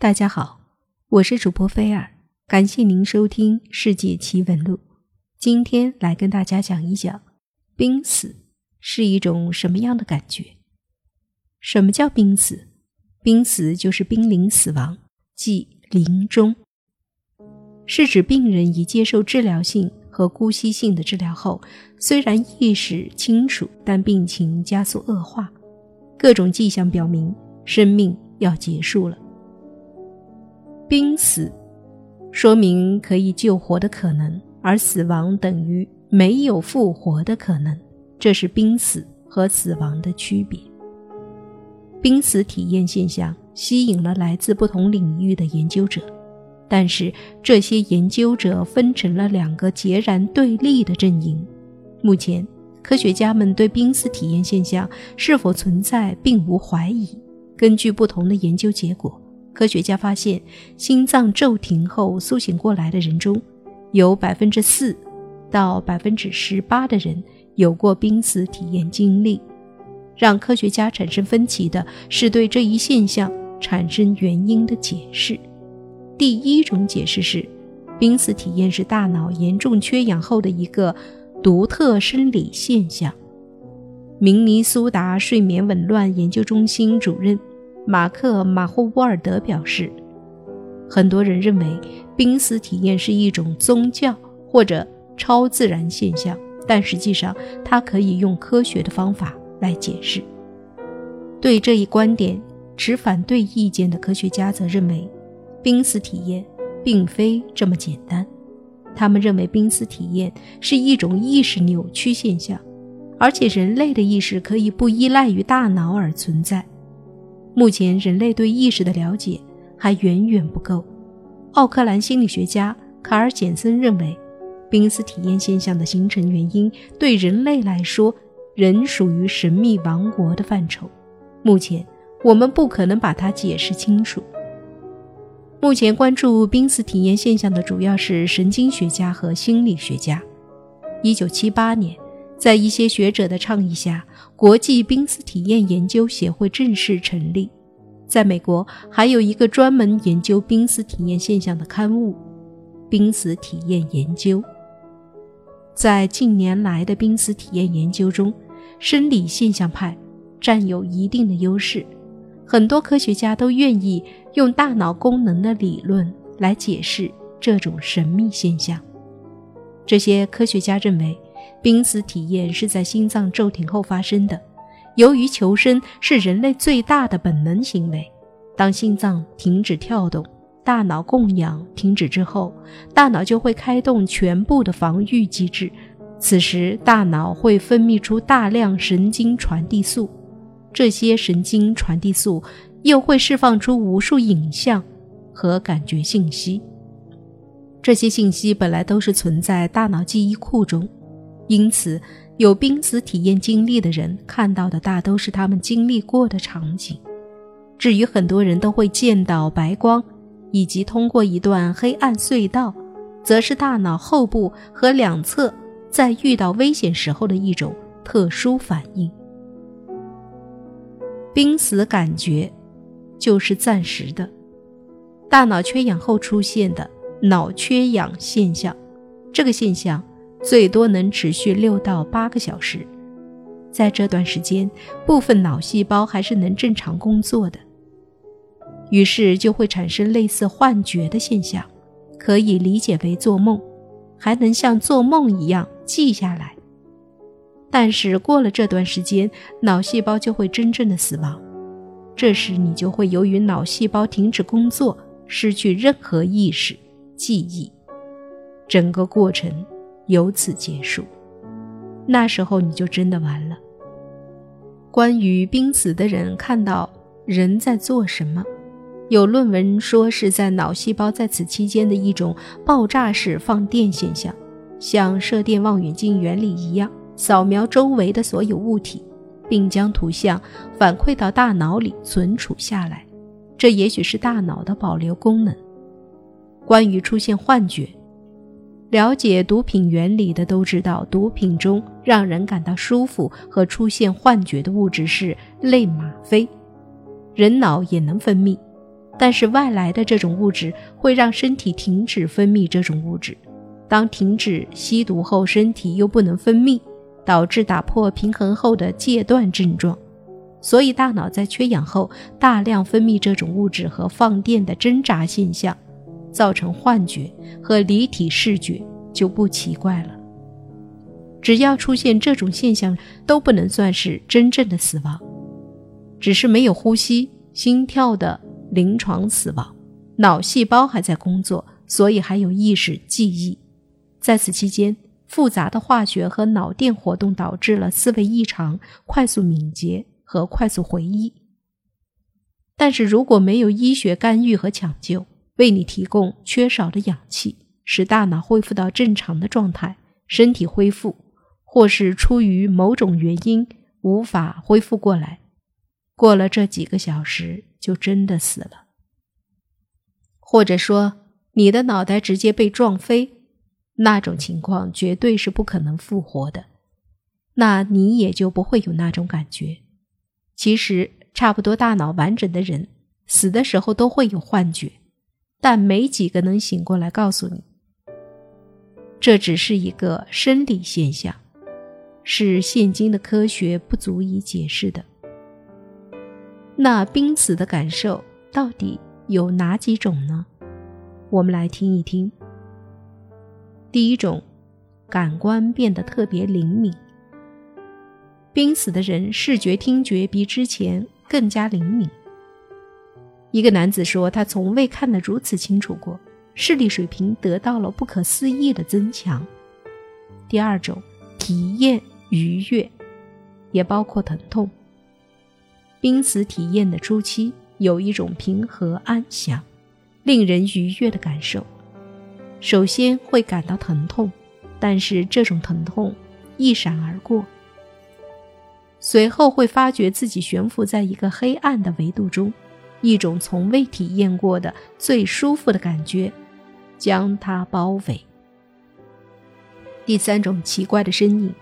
大家好，我是主播菲尔，感谢您收听《世界奇闻录》。今天来跟大家讲一讲，濒死是一种什么样的感觉？什么叫濒死？濒死就是濒临死亡，即临终，是指病人已接受治疗性和姑息性的治疗后，虽然意识清楚，但病情加速恶化，各种迹象表明生命要结束了。濒死，说明可以救活的可能，而死亡等于没有复活的可能，这是濒死和死亡的区别。濒死体验现象吸引了来自不同领域的研究者，但是这些研究者分成了两个截然对立的阵营。目前，科学家们对濒死体验现象是否存在并无怀疑。根据不同的研究结果。科学家发现，心脏骤停后苏醒过来的人中，有百分之四到百分之十八的人有过濒死体验经历。让科学家产生分歧的是对这一现象产生原因的解释。第一种解释是，濒死体验是大脑严重缺氧后的一个独特生理现象。明尼苏达睡眠紊乱研究中心主任。马克·马霍沃尔德表示，很多人认为濒死体验是一种宗教或者超自然现象，但实际上它可以用科学的方法来解释。对这一观点持反对意见的科学家则认为，濒死体验并非这么简单。他们认为濒死体验是一种意识扭曲现象，而且人类的意识可以不依赖于大脑而存在。目前，人类对意识的了解还远远不够。奥克兰心理学家卡尔·简森认为，濒死体验现象的形成原因对人类来说仍属于神秘王国的范畴。目前，我们不可能把它解释清楚。目前关注濒死体验现象的主要是神经学家和心理学家。1978年。在一些学者的倡议下，国际濒死体验研究协会正式成立。在美国，还有一个专门研究濒死体验现象的刊物《濒死体验研究》。在近年来的濒死体验研究中，生理现象派占有一定的优势。很多科学家都愿意用大脑功能的理论来解释这种神秘现象。这些科学家认为。濒死体验是在心脏骤停后发生的。由于求生是人类最大的本能行为，当心脏停止跳动，大脑供氧停止之后，大脑就会开动全部的防御机制。此时，大脑会分泌出大量神经传递素，这些神经传递素又会释放出无数影像和感觉信息。这些信息本来都是存在大脑记忆库中。因此，有濒死体验经历的人看到的大都是他们经历过的场景。至于很多人都会见到白光，以及通过一段黑暗隧道，则是大脑后部和两侧在遇到危险时候的一种特殊反应。濒死感觉就是暂时的，大脑缺氧后出现的脑缺氧现象。这个现象。最多能持续六到八个小时，在这段时间，部分脑细胞还是能正常工作的，于是就会产生类似幻觉的现象，可以理解为做梦，还能像做梦一样记下来。但是过了这段时间，脑细胞就会真正的死亡，这时你就会由于脑细胞停止工作，失去任何意识、记忆，整个过程。由此结束，那时候你就真的完了。关于濒死的人看到人在做什么，有论文说是在脑细胞在此期间的一种爆炸式放电现象，像射电望远镜原理一样，扫描周围的所有物体，并将图像反馈到大脑里存储下来。这也许是大脑的保留功能。关于出现幻觉。了解毒品原理的都知道，毒品中让人感到舒服和出现幻觉的物质是类吗啡，人脑也能分泌。但是外来的这种物质会让身体停止分泌这种物质。当停止吸毒后，身体又不能分泌，导致打破平衡后的戒断症状。所以，大脑在缺氧后大量分泌这种物质和放电的挣扎现象，造成幻觉和离体视觉就不奇怪了。只要出现这种现象，都不能算是真正的死亡，只是没有呼吸、心跳的临床死亡，脑细胞还在工作，所以还有意识、记忆。在此期间，复杂的化学和脑电活动导致了思维异常、快速敏捷。和快速回忆，但是如果没有医学干预和抢救，为你提供缺少的氧气，使大脑恢复到正常的状态，身体恢复，或是出于某种原因无法恢复过来，过了这几个小时就真的死了。或者说你的脑袋直接被撞飞，那种情况绝对是不可能复活的，那你也就不会有那种感觉。其实，差不多大脑完整的人死的时候都会有幻觉，但没几个能醒过来告诉你，这只是一个生理现象，是现今的科学不足以解释的。那濒死的感受到底有哪几种呢？我们来听一听。第一种，感官变得特别灵敏。濒死的人视觉、听觉比之前更加灵敏。一个男子说：“他从未看得如此清楚过，视力水平得到了不可思议的增强。”第二种体验愉悦，也包括疼痛。濒死体验的初期有一种平和安详、令人愉悦的感受。首先会感到疼痛，但是这种疼痛一闪而过。随后会发觉自己悬浮在一个黑暗的维度中，一种从未体验过的最舒服的感觉将他包围。第三种奇怪的身影，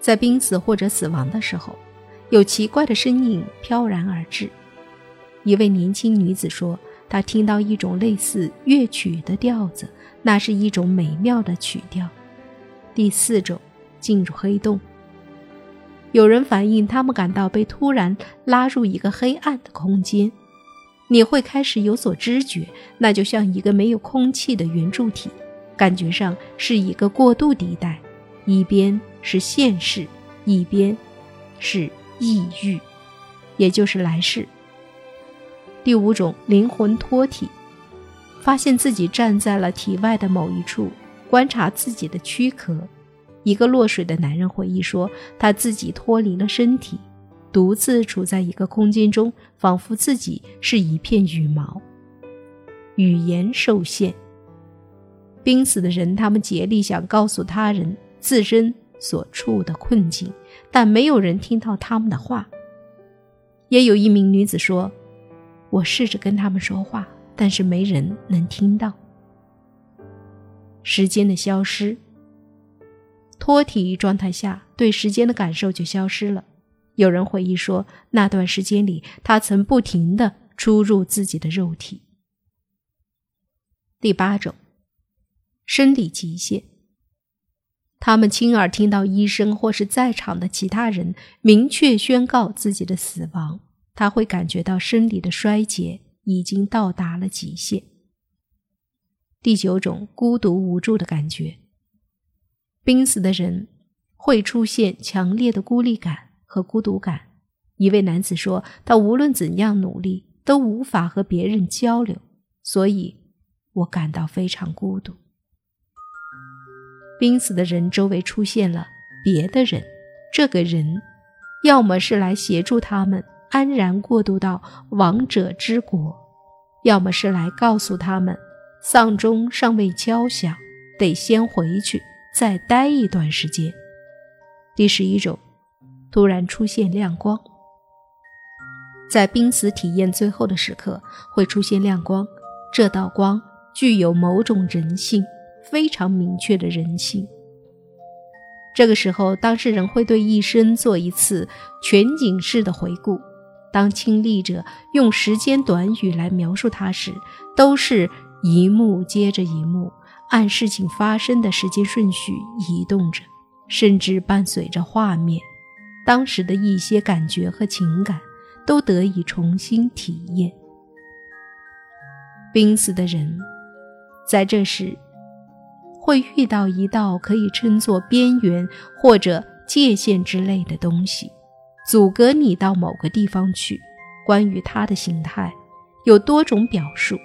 在濒死或者死亡的时候，有奇怪的身影飘然而至。一位年轻女子说，她听到一种类似乐曲的调子，那是一种美妙的曲调。第四种，进入黑洞。有人反映，他们感到被突然拉入一个黑暗的空间，你会开始有所知觉，那就像一个没有空气的圆柱体，感觉上是一个过渡地带，一边是现世，一边是异域，也就是来世。第五种灵魂脱体，发现自己站在了体外的某一处，观察自己的躯壳。一个落水的男人回忆说：“他自己脱离了身体，独自处在一个空间中，仿佛自己是一片羽毛，语言受限。濒死的人，他们竭力想告诉他人自身所处的困境，但没有人听到他们的话。”也有一名女子说：“我试着跟他们说话，但是没人能听到。”时间的消失。脱体状态下，对时间的感受就消失了。有人回忆说，那段时间里，他曾不停的出入自己的肉体。第八种，生理极限。他们亲耳听到医生或是在场的其他人明确宣告自己的死亡，他会感觉到生理的衰竭已经到达了极限。第九种，孤独无助的感觉。濒死的人会出现强烈的孤立感和孤独感。一位男子说：“他无论怎样努力，都无法和别人交流，所以我感到非常孤独。”濒死的人周围出现了别的人，这个人要么是来协助他们安然过渡到亡者之国，要么是来告诉他们丧钟尚未敲响，得先回去。再待一段时间。第十一种，突然出现亮光，在濒死体验最后的时刻会出现亮光，这道光具有某种人性，非常明确的人性。这个时候，当事人会对一生做一次全景式的回顾，当亲历者用时间短语来描述它时，都是一幕接着一幕，按事情发生的时间顺序移动着，甚至伴随着画面，当时的一些感觉和情感都得以重新体验。濒死的人，在这时会遇到一道可以称作边缘或者界限之类的东西。阻隔你到某个地方去。关于它的形态，有多种表述，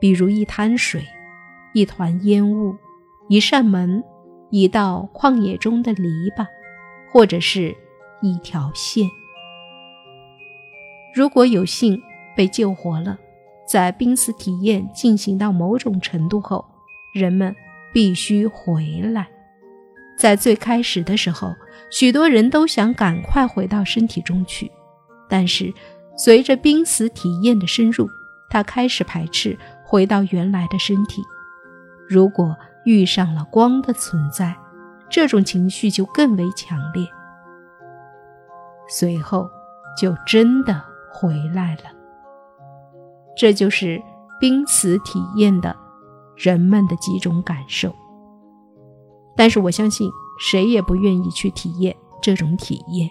比如一滩水、一团烟雾、一扇门、一道旷野中的篱笆，或者是一条线。如果有幸被救活了，在濒死体验进行到某种程度后，人们必须回来。在最开始的时候，许多人都想赶快回到身体中去，但是随着濒死体验的深入，他开始排斥回到原来的身体。如果遇上了光的存在，这种情绪就更为强烈。随后就真的回来了。这就是濒死体验的人们的几种感受。但是我相信，谁也不愿意去体验这种体验。